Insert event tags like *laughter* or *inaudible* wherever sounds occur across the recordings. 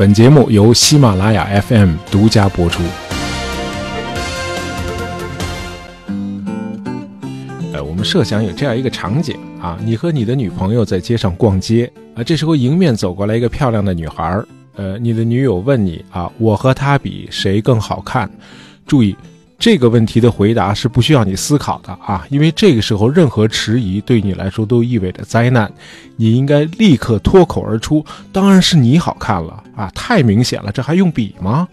本节目由喜马拉雅 FM 独家播出。呃，我们设想有这样一个场景啊，你和你的女朋友在街上逛街啊，这时候迎面走过来一个漂亮的女孩，呃，你的女友问你啊，我和她比谁更好看？注意。这个问题的回答是不需要你思考的啊，因为这个时候任何迟疑对你来说都意味着灾难，你应该立刻脱口而出：“当然是你好看了啊！”太明显了，这还用比吗？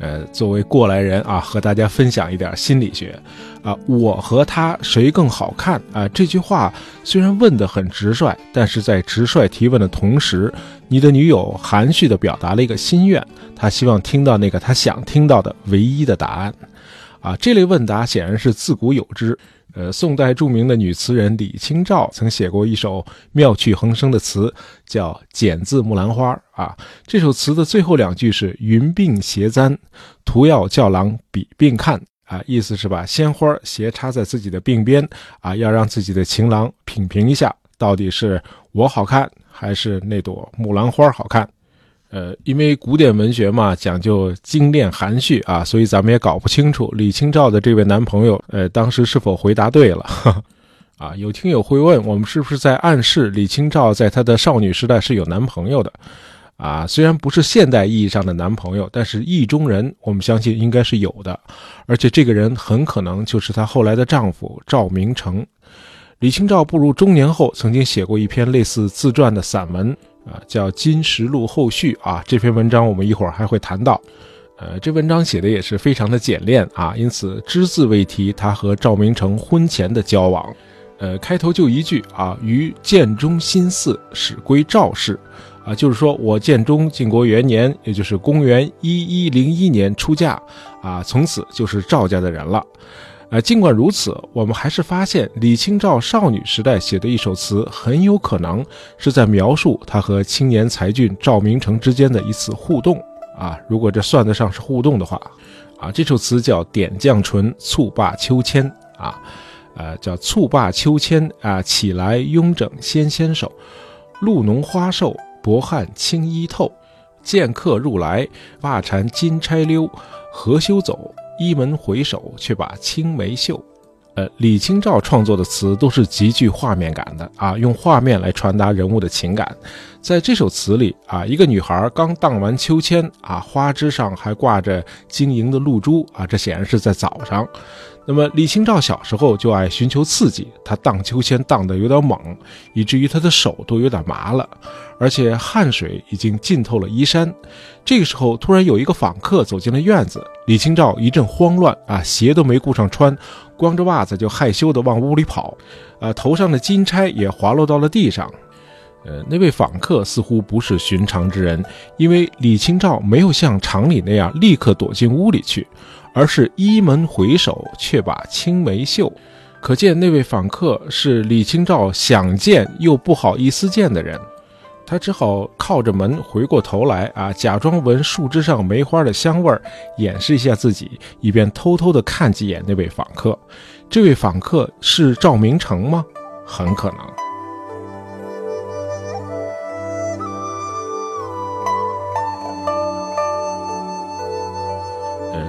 呃，作为过来人啊，和大家分享一点心理学啊，我和他谁更好看啊？这句话虽然问得很直率，但是在直率提问的同时，你的女友含蓄地表达了一个心愿，她希望听到那个她想听到的唯一的答案。啊，这类问答显然是自古有之。呃，宋代著名的女词人李清照曾写过一首妙趣横生的词，叫《剪字木兰花》啊。这首词的最后两句是“云鬓斜簪，图要教郎比鬓看”。啊，意思是把鲜花斜插在自己的鬓边，啊，要让自己的情郎品评一下，到底是我好看，还是那朵木兰花好看。呃，因为古典文学嘛，讲究精炼含蓄啊，所以咱们也搞不清楚李清照的这位男朋友，呃，当时是否回答对了。*laughs* 啊，有听友会问，我们是不是在暗示李清照在她的少女时代是有男朋友的？啊，虽然不是现代意义上的男朋友，但是意中人，我们相信应该是有的，而且这个人很可能就是她后来的丈夫赵明诚。李清照步入中年后，曾经写过一篇类似自传的散文。啊，叫《金石录后续》啊，这篇文章我们一会儿还会谈到。呃，这文章写的也是非常的简练啊，因此只字未提他和赵明诚婚前的交往。呃，开头就一句啊，于建中新祀，始归赵氏。啊，就是说我建中晋国元年，也就是公元一一零一年出嫁，啊，从此就是赵家的人了。尽管如此，我们还是发现李清照少女时代写的一首词，很有可能是在描述她和青年才俊赵明诚之间的一次互动啊。如果这算得上是互动的话，啊，这首词叫《点绛唇·蹴罢秋千》啊，呃，叫“蹴罢秋千啊，起来慵整纤纤手，露浓花瘦，薄汗轻衣透，见客入来，袜缠金钗溜，何羞走？”一门回首，却把青梅嗅。呃，李清照创作的词都是极具画面感的啊，用画面来传达人物的情感。在这首词里啊，一个女孩刚荡完秋千啊，花枝上还挂着晶莹的露珠啊，这显然是在早上。那么李清照小时候就爱寻求刺激，她荡秋千荡得有点猛，以至于她的手都有点麻了，而且汗水已经浸透了衣衫。这个时候，突然有一个访客走进了院子，李清照一阵慌乱啊，鞋都没顾上穿，光着袜子就害羞地往屋里跑，啊，头上的金钗也滑落到了地上。呃，那位访客似乎不是寻常之人，因为李清照没有像常理那样立刻躲进屋里去，而是依门回首，却把青梅嗅。可见那位访客是李清照想见又不好意思见的人，他只好靠着门回过头来啊，假装闻树枝上梅花的香味儿，掩饰一下自己，以便偷偷的看几眼那位访客。这位访客是赵明诚吗？很可能。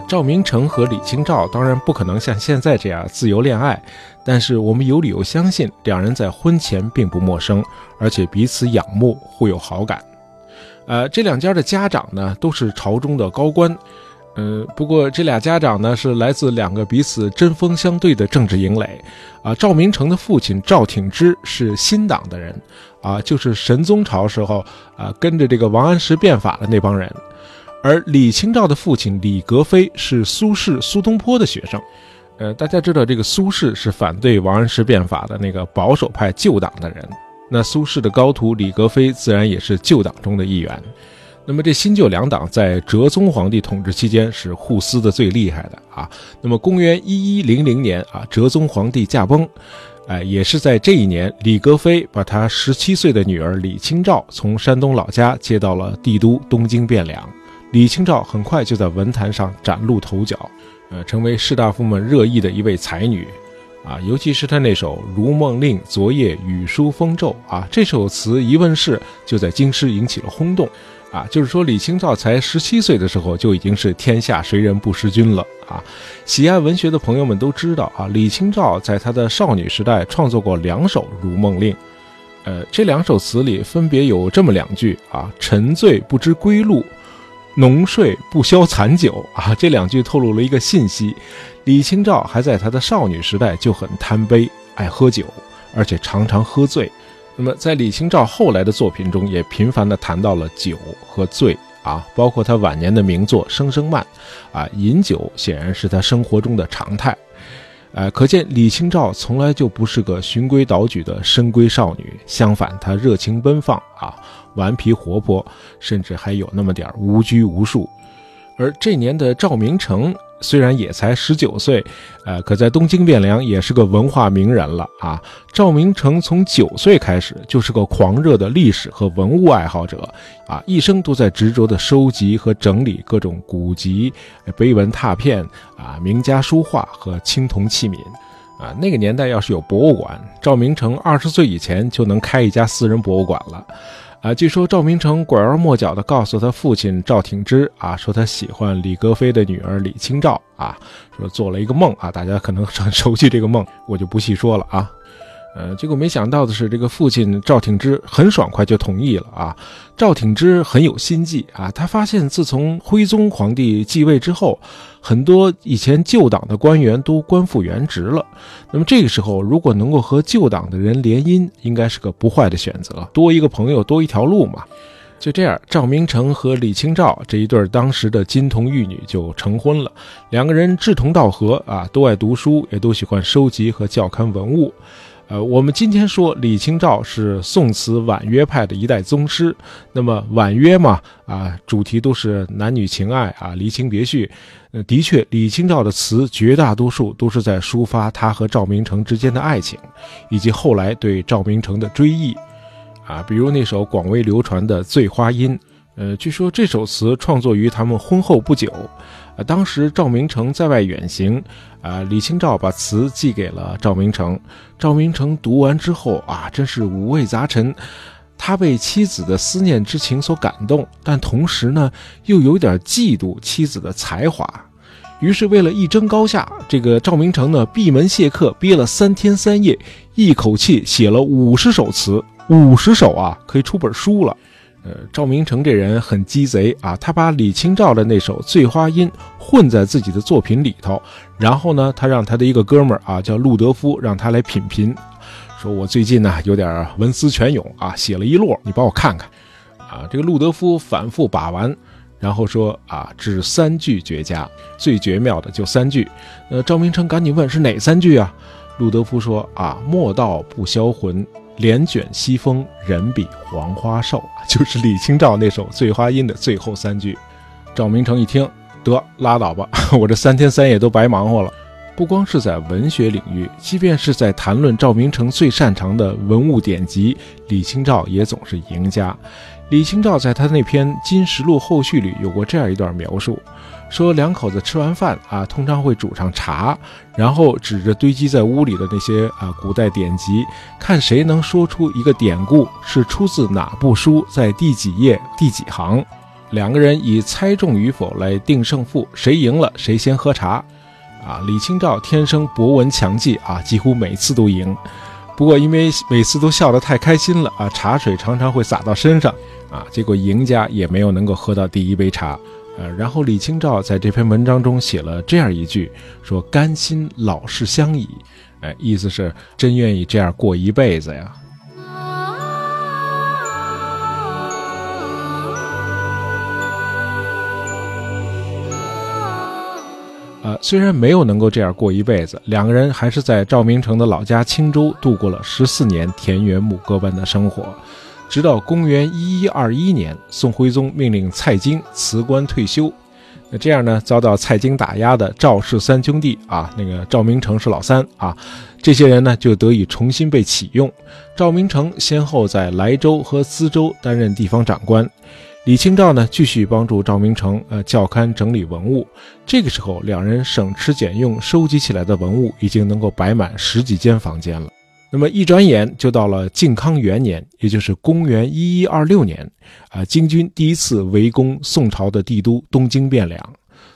赵明诚和李清照当然不可能像现在这样自由恋爱，但是我们有理由相信两人在婚前并不陌生，而且彼此仰慕，互有好感。呃，这两家的家长呢都是朝中的高官，呃，不过这俩家长呢是来自两个彼此针锋相对的政治营垒。啊，赵明诚的父亲赵挺之是新党的人，啊，就是神宗朝时候啊跟着这个王安石变法的那帮人。而李清照的父亲李格非是苏轼、苏东坡的学生，呃，大家知道这个苏轼是反对王安石变法的那个保守派旧党的人，那苏轼的高徒李格非自然也是旧党中的一员。那么这新旧两党在哲宗皇帝统治期间是互撕的最厉害的啊。那么公元一一零零年啊，哲宗皇帝驾崩，哎，也是在这一年，李格非把他十七岁的女儿李清照从山东老家接到了帝都东京汴梁。李清照很快就在文坛上崭露头角，呃，成为士大夫们热议的一位才女，啊，尤其是她那首《如梦令昨夜雨疏风骤》啊，这首词一问世就在京师引起了轰动，啊，就是说李清照才十七岁的时候就已经是天下谁人不识君了。啊！喜爱文学的朋友们都知道啊，李清照在她的少女时代创作过两首《如梦令》，呃，这两首词里分别有这么两句啊：“沉醉不知归路，浓睡不消残酒。”啊，这两句透露了一个信息：李清照还在她的少女时代就很贪杯，爱喝酒，而且常常喝醉。那么，在李清照后来的作品中，也频繁地谈到了酒和醉啊，包括他晚年的名作《声声慢》，啊，饮酒显然是他生活中的常态，呃，可见李清照从来就不是个循规蹈矩的深闺少女，相反，她热情奔放啊，顽皮活泼，甚至还有那么点无拘无束。而这年的赵明诚。虽然也才十九岁，呃，可在东京汴梁也是个文化名人了啊。赵明诚从九岁开始就是个狂热的历史和文物爱好者，啊，一生都在执着地收集和整理各种古籍、碑文拓片啊、名家书画和青铜器皿，啊，那个年代要是有博物馆，赵明诚二十岁以前就能开一家私人博物馆了。啊，据说赵明诚拐弯抹角地告诉他父亲赵挺之啊，说他喜欢李格非的女儿李清照啊，说做了一个梦啊，大家可能很 *laughs* 熟悉这个梦，我就不细说了啊。呃，结果没想到的是，这个父亲赵挺之很爽快就同意了啊。赵挺之很有心计啊，他发现自从徽宗皇帝继位之后，很多以前旧党的官员都官复原职了。那么这个时候，如果能够和旧党的人联姻，应该是个不坏的选择，多一个朋友多一条路嘛。就这样，赵明诚和李清照这一对当时的金童玉女就成婚了。两个人志同道合啊，都爱读书，也都喜欢收集和校勘文物。呃，我们今天说李清照是宋词婉约派的一代宗师，那么婉约嘛，啊，主题都是男女情爱啊，离情别绪。呃，的确，李清照的词绝大多数都是在抒发她和赵明诚之间的爱情，以及后来对赵明诚的追忆，啊，比如那首广为流传的《醉花阴》。呃，据说这首词创作于他们婚后不久，啊，当时赵明诚在外远行，啊，李清照把词寄给了赵明诚，赵明诚读完之后啊，真是五味杂陈，他被妻子的思念之情所感动，但同时呢，又有点嫉妒妻子的才华，于是为了一争高下，这个赵明诚呢闭门谢客，憋了三天三夜，一口气写了五十首词，五十首啊，可以出本书了。呃，赵明诚这人很鸡贼啊，他把李清照的那首《醉花阴》混在自己的作品里头，然后呢，他让他的一个哥们儿啊，叫陆德夫，让他来品评，说我最近呢有点文思泉涌啊，写了一摞，你帮我看看。啊，这个陆德夫反复把玩，然后说啊，只三句绝佳，最绝妙的就三句。呃，赵明诚赶紧问是哪三句啊？陆德夫说啊，莫道不销魂。帘卷西风，人比黄花瘦，*laughs* 就是李清照那首《醉花阴》的最后三句。赵明诚一听，得拉倒吧，*laughs* 我这三天三夜都白忙活了。不光是在文学领域，即便是在谈论赵明诚最擅长的文物典籍，李清照也总是赢家。李清照在他那篇《金石录后序》里有过这样一段描述。说两口子吃完饭啊，通常会煮上茶，然后指着堆积在屋里的那些啊古代典籍，看谁能说出一个典故是出自哪部书，在第几页第几行。两个人以猜中与否来定胜负，谁赢了谁先喝茶。啊，李清照天生博闻强记啊，几乎每次都赢。不过因为每次都笑得太开心了啊，茶水常常会洒到身上啊，结果赢家也没有能够喝到第一杯茶。呃，然后李清照在这篇文章中写了这样一句，说“甘心老是相倚”，哎，意思是真愿意这样过一辈子呀。呃，虽然没有能够这样过一辈子，两个人还是在赵明诚的老家青州度过了十四年田园牧歌般的生活。直到公元一一二一年，宋徽宗命令蔡京辞官退休。那这样呢，遭到蔡京打压的赵氏三兄弟啊，那个赵明诚是老三啊，这些人呢就得以重新被启用。赵明诚先后在莱州和淄州担任地方长官，李清照呢继续帮助赵明诚呃校勘整理文物。这个时候，两人省吃俭用收集起来的文物已经能够摆满十几间房间了。那么一转眼就到了靖康元年，也就是公元一一二六年，啊，金军第一次围攻宋朝的帝都东京汴梁，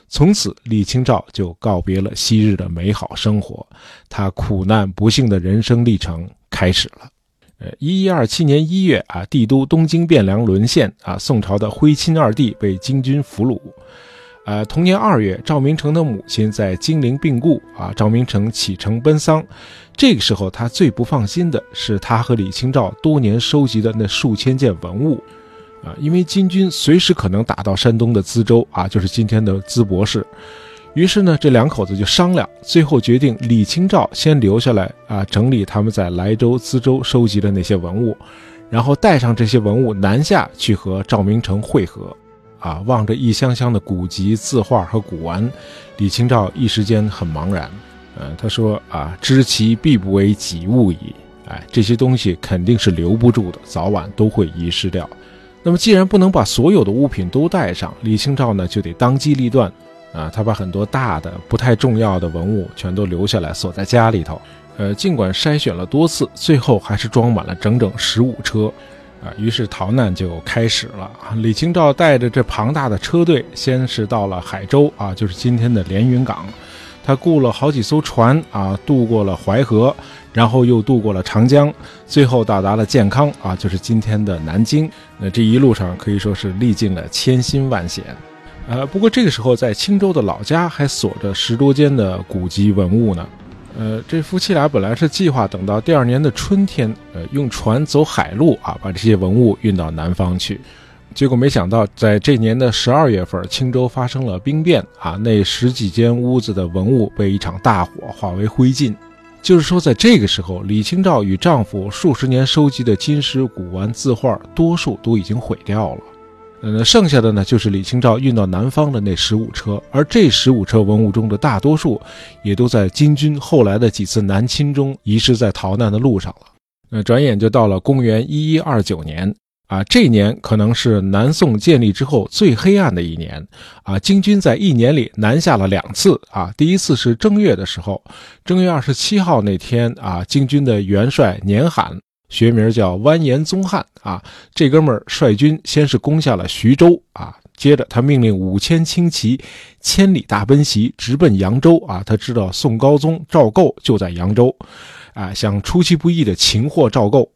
从此李清照就告别了昔日的美好生活，他苦难不幸的人生历程开始了。呃，一一二七年一月啊，帝都东京汴梁沦陷啊，宋朝的徽钦二帝被金军俘虏。呃，同年二月，赵明诚的母亲在金陵病故啊，赵明诚启程奔丧。这个时候，他最不放心的是他和李清照多年收集的那数千件文物啊，因为金军随时可能打到山东的淄州啊，就是今天的淄博市。于是呢，这两口子就商量，最后决定李清照先留下来啊，整理他们在莱州、淄州收集的那些文物，然后带上这些文物南下去和赵明诚会合。啊，望着一箱箱的古籍、字画和古玩，李清照一时间很茫然。嗯，他说：“啊，知其必不为己物矣。哎，这些东西肯定是留不住的，早晚都会遗失掉。那么，既然不能把所有的物品都带上，李清照呢就得当机立断。啊，他把很多大的、不太重要的文物全都留下来，锁在家里头。呃，尽管筛选了多次，最后还是装满了整整十五车。”啊，于是逃难就开始了。李清照带着这庞大的车队，先是到了海州啊，就是今天的连云港。他雇了好几艘船啊，渡过了淮河，然后又渡过了长江，最后到达了建康啊，就是今天的南京。那这一路上可以说是历尽了千辛万险。呃，不过这个时候在青州的老家还锁着十多间的古籍文物呢。呃，这夫妻俩本来是计划等到第二年的春天，呃，用船走海路啊，把这些文物运到南方去。结果没想到，在这年的十二月份，青州发生了兵变啊，那十几间屋子的文物被一场大火化为灰烬。就是说，在这个时候，李清照与丈夫数十年收集的金石古玩字画，多数都已经毁掉了。呃，剩下的呢，就是李清照运到南方的那十五车，而这十五车文物中的大多数，也都在金军后来的几次南侵中遗失在逃难的路上了。那转眼就到了公元一一二九年啊，这年可能是南宋建立之后最黑暗的一年啊。金军在一年里南下了两次啊，第一次是正月的时候，正月二十七号那天啊，金军的元帅年罕。学名叫完颜宗翰啊，这哥们儿率军先是攻下了徐州啊，接着他命令五千轻骑千里大奔袭，直奔扬州啊。他知道宋高宗赵构就在扬州，啊，想出其不意的擒获赵构。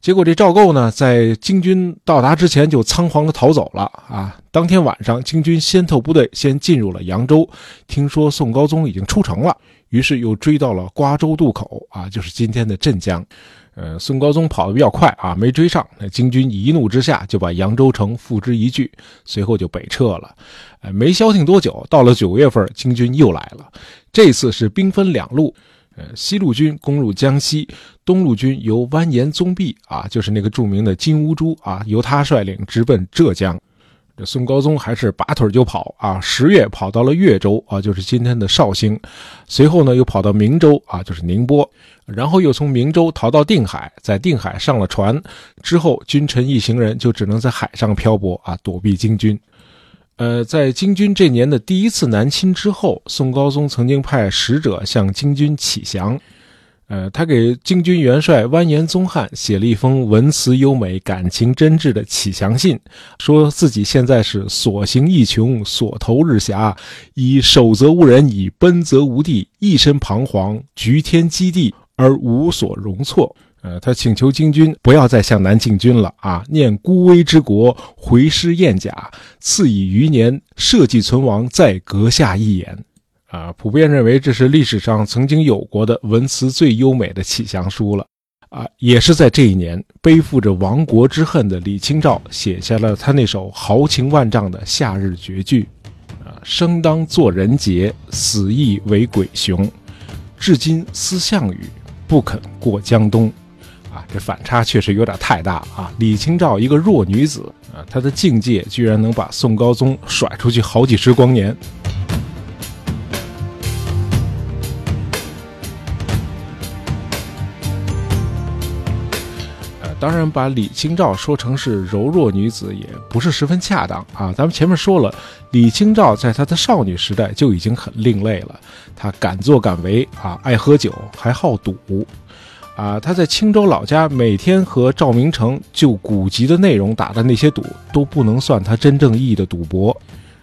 结果这赵构呢，在金军到达之前就仓皇的逃走了啊。当天晚上，金军先头部队先进入了扬州，听说宋高宗已经出城了，于是又追到了瓜州渡口啊，就是今天的镇江。呃，宋高宗跑得比较快啊，没追上。那金军一怒之下就把扬州城付之一炬，随后就北撤了。呃，没消停多久，到了九月份，金军又来了。这次是兵分两路，呃，西路军攻入江西，东路军由完颜宗弼啊，就是那个著名的金乌珠啊，由他率领直奔浙江。这宋高宗还是拔腿就跑啊！十月跑到了越州啊，就是今天的绍兴，随后呢又跑到明州啊，就是宁波，然后又从明州逃到定海，在定海上了船，之后君臣一行人就只能在海上漂泊啊，躲避金军。呃，在金军这年的第一次南侵之后，宋高宗曾经派使者向金军启降。呃，他给京军元帅完颜宗翰写了一封文辞优美、感情真挚的启降信，说自己现在是所行亦穷，所投日狭，以守则无人，以奔则无地，一身彷徨，局天积地而无所容错。呃，他请求京军不要再向南进军了啊！念孤危之国，回师燕甲，赐以余年，社稷存亡，在阁下一言。啊，普遍认为这是历史上曾经有过的文辞最优美的启降书了。啊，也是在这一年，背负着亡国之恨的李清照写下了他那首豪情万丈的夏日绝句：啊，生当作人杰，死亦为鬼雄。至今思项羽，不肯过江东。啊，这反差确实有点太大啊！李清照一个弱女子啊，她的境界居然能把宋高宗甩出去好几十光年。当然，把李清照说成是柔弱女子也不是十分恰当啊。咱们前面说了，李清照在她的少女时代就已经很另类了，她敢作敢为啊，爱喝酒，还好赌。啊，她在青州老家每天和赵明诚就古籍的内容打的那些赌，都不能算她真正意义的赌博。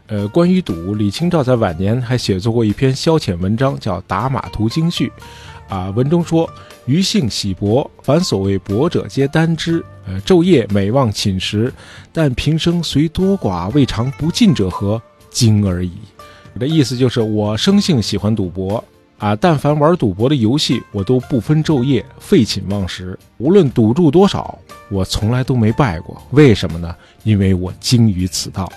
呃，关于赌，李清照在晚年还写作过一篇消遣文章，叫《打马图经序》。啊，文中说：“余性喜博，凡所谓博者，皆单之。呃，昼夜每望寝食，但平生虽多寡未尝不尽者何？精而已。”我的意思就是，我生性喜欢赌博。啊，但凡玩赌博的游戏，我都不分昼夜，废寝忘食。无论赌注多少，我从来都没败过。为什么呢？因为我精于此道。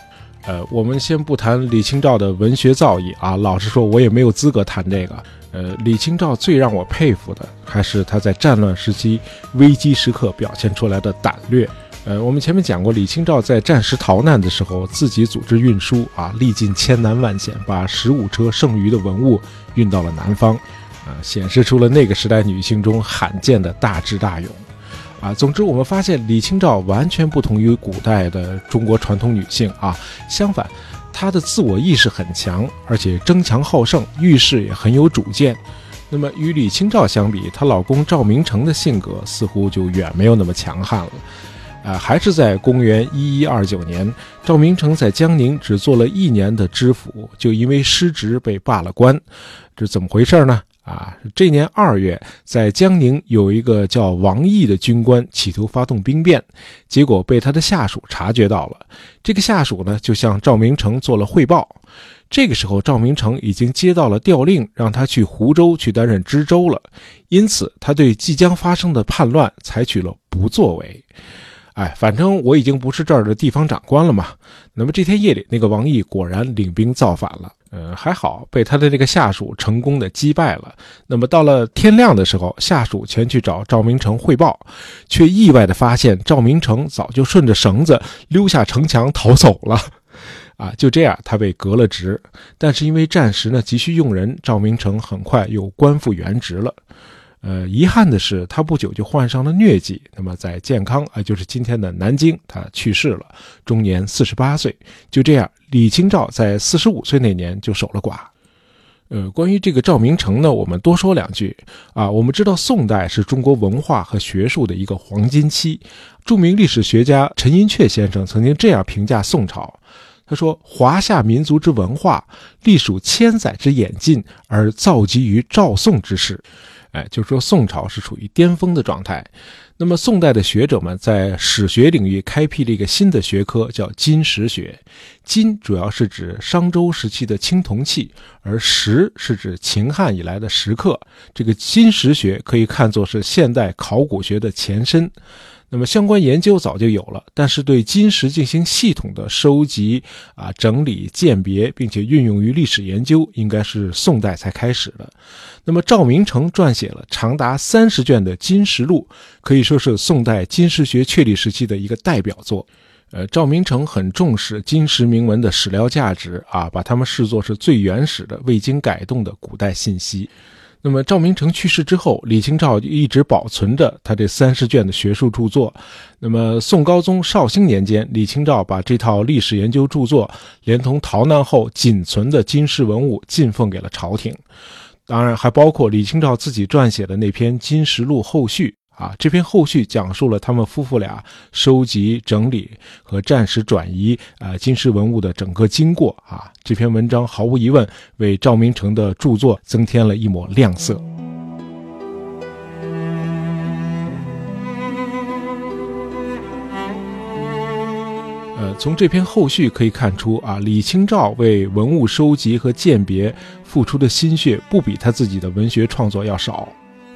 呃，我们先不谈李清照的文学造诣啊，老实说，我也没有资格谈这个。呃，李清照最让我佩服的，还是他在战乱时期危机时刻表现出来的胆略。呃，我们前面讲过，李清照在战时逃难的时候，自己组织运输啊，历尽千难万险，把十五车剩余的文物运到了南方，啊，显示出了那个时代女性中罕见的大智大勇，啊，总之我们发现李清照完全不同于古代的中国传统女性啊，相反，她的自我意识很强，而且争强好胜，遇事也很有主见。那么与李清照相比，她老公赵明诚的性格似乎就远没有那么强悍了。啊，还是在公元一一二九年，赵明诚在江宁只做了一年的知府，就因为失职被罢了官，这怎么回事呢？啊，这年二月，在江宁有一个叫王毅的军官企图发动兵变，结果被他的下属察觉到了。这个下属呢，就向赵明诚做了汇报。这个时候，赵明诚已经接到了调令，让他去湖州去担任知州了。因此，他对即将发生的叛乱采取了不作为。哎，反正我已经不是这儿的地方长官了嘛。那么这天夜里，那个王毅果然领兵造反了。嗯，还好被他的这个下属成功的击败了。那么到了天亮的时候，下属前去找赵明诚汇报，却意外的发现赵明诚早就顺着绳子溜下城墙逃走了。*laughs* 啊，就这样，他被革了职。但是因为战时呢急需用人，赵明诚很快又官复原职了。呃，遗憾的是，他不久就患上了疟疾。那么，在健康，啊，就是今天的南京，他去世了，终年四十八岁。就这样，李清照在四十五岁那年就守了寡。呃，关于这个赵明诚呢，我们多说两句啊。我们知道，宋代是中国文化和学术的一个黄金期。著名历史学家陈寅恪先生曾经这样评价宋朝：他说，华夏民族之文化，历数千载之演进，而造极于赵宋之时。哎，就是说宋朝是处于巅峰的状态。那么宋代的学者们在史学领域开辟了一个新的学科，叫金石学。金主要是指商周时期的青铜器，而石是指秦汉以来的石刻。这个金石学可以看作是现代考古学的前身。那么相关研究早就有了，但是对金石进行系统的收集、啊整理、鉴别，并且运用于历史研究，应该是宋代才开始的。那么赵明诚撰写了长达三十卷的《金石录》，可以说是宋代金石学确立时期的一个代表作。呃，赵明诚很重视金石铭文的史料价值啊，把它们视作是最原始的、未经改动的古代信息。那么赵明诚去世之后，李清照一直保存着他这三十卷的学术著作。那么宋高宗绍兴年间，李清照把这套历史研究著作，连同逃难后仅存的金石文物进奉给了朝廷。当然，还包括李清照自己撰写的那篇《金石录后续》。啊，这篇后续讲述了他们夫妇俩收集、整理和暂时转移啊金石文物的整个经过啊。这篇文章毫无疑问为赵明诚的著作增添了一抹亮色。呃，从这篇后续可以看出啊，李清照为文物收集和鉴别付出的心血不比他自己的文学创作要少。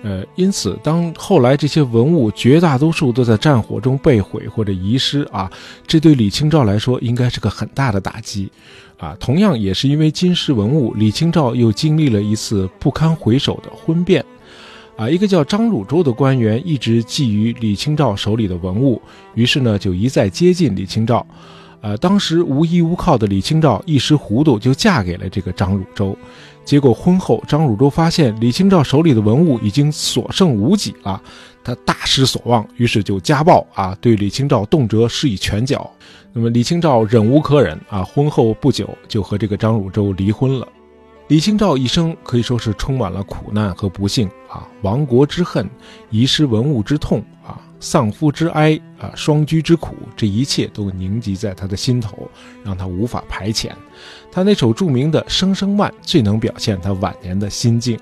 呃，因此，当后来这些文物绝大多数都在战火中被毁或者遗失啊，这对李清照来说应该是个很大的打击，啊，同样也是因为金石文物，李清照又经历了一次不堪回首的婚变，啊，一个叫张汝舟的官员一直觊觎李清照手里的文物，于是呢就一再接近李清照，呃，当时无依无靠的李清照一时糊涂就嫁给了这个张汝舟。结果婚后，张汝舟发现李清照手里的文物已经所剩无几了，他大失所望，于是就家暴啊，对李清照动辄施以拳脚。那么李清照忍无可忍啊，婚后不久就和这个张汝舟离婚了。李清照一生可以说是充满了苦难和不幸啊，亡国之恨，遗失文物之痛啊，丧夫之哀啊，双居之苦，这一切都凝集在他的心头，让他无法排遣。他那首著名的《声声慢》最能表现他晚年的心境。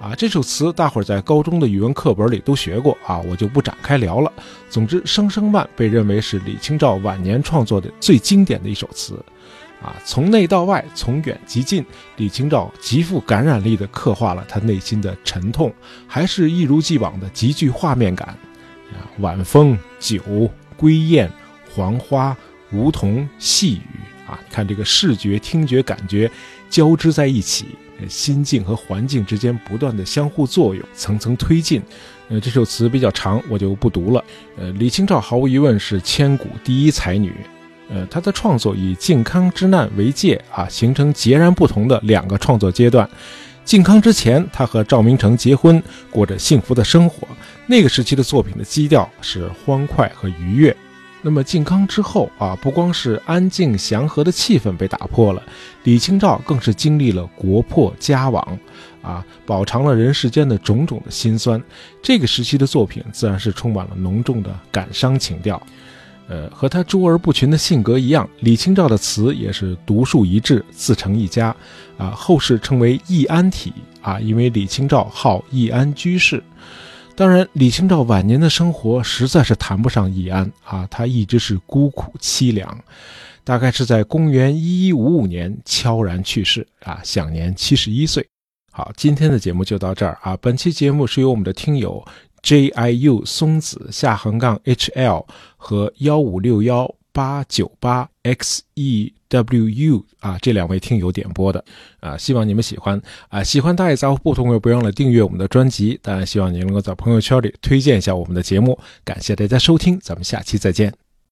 啊，这首词大伙儿在高中的语文课本里都学过啊，我就不展开聊了。总之，《声声慢》被认为是李清照晚年创作的最经典的一首词。啊，从内到外，从远及近，李清照极富感染力地刻画了他内心的沉痛，还是一如既往的极具画面感。晚风、酒、归雁、黄花、梧桐、细雨，啊，看这个视觉、听觉感觉交织在一起，心境和环境之间不断的相互作用，层层推进。呃，这首词比较长，我就不读了。呃，李清照毫无疑问是千古第一才女。呃，她的创作以靖康之难为界啊，形成截然不同的两个创作阶段。靖康之前，她和赵明诚结婚，过着幸福的生活。那个时期的作品的基调是欢快和愉悦。那么靖康之后啊，不光是安静祥和的气氛被打破了，李清照更是经历了国破家亡，啊，饱尝了人世间的种种的辛酸。这个时期的作品自然是充满了浓重的感伤情调。呃，和他卓而不群的性格一样，李清照的词也是独树一帜，自成一家，啊，后世称为易安体啊，因为李清照号易安居士。当然，李清照晚年的生活实在是谈不上易安啊，她一直是孤苦凄凉，大概是在公元一一五五年悄然去世啊，享年七十一岁。好，今天的节目就到这儿啊，本期节目是由我们的听友。J I U 松子下横杠 H L 和幺五六幺八九八 X E W U 啊，这两位听友点播的啊，希望你们喜欢啊，喜欢大野杂货铺，同学不要忘了订阅我们的专辑，当然希望您能够在朋友圈里推荐一下我们的节目，感谢大家收听，咱们下期再见。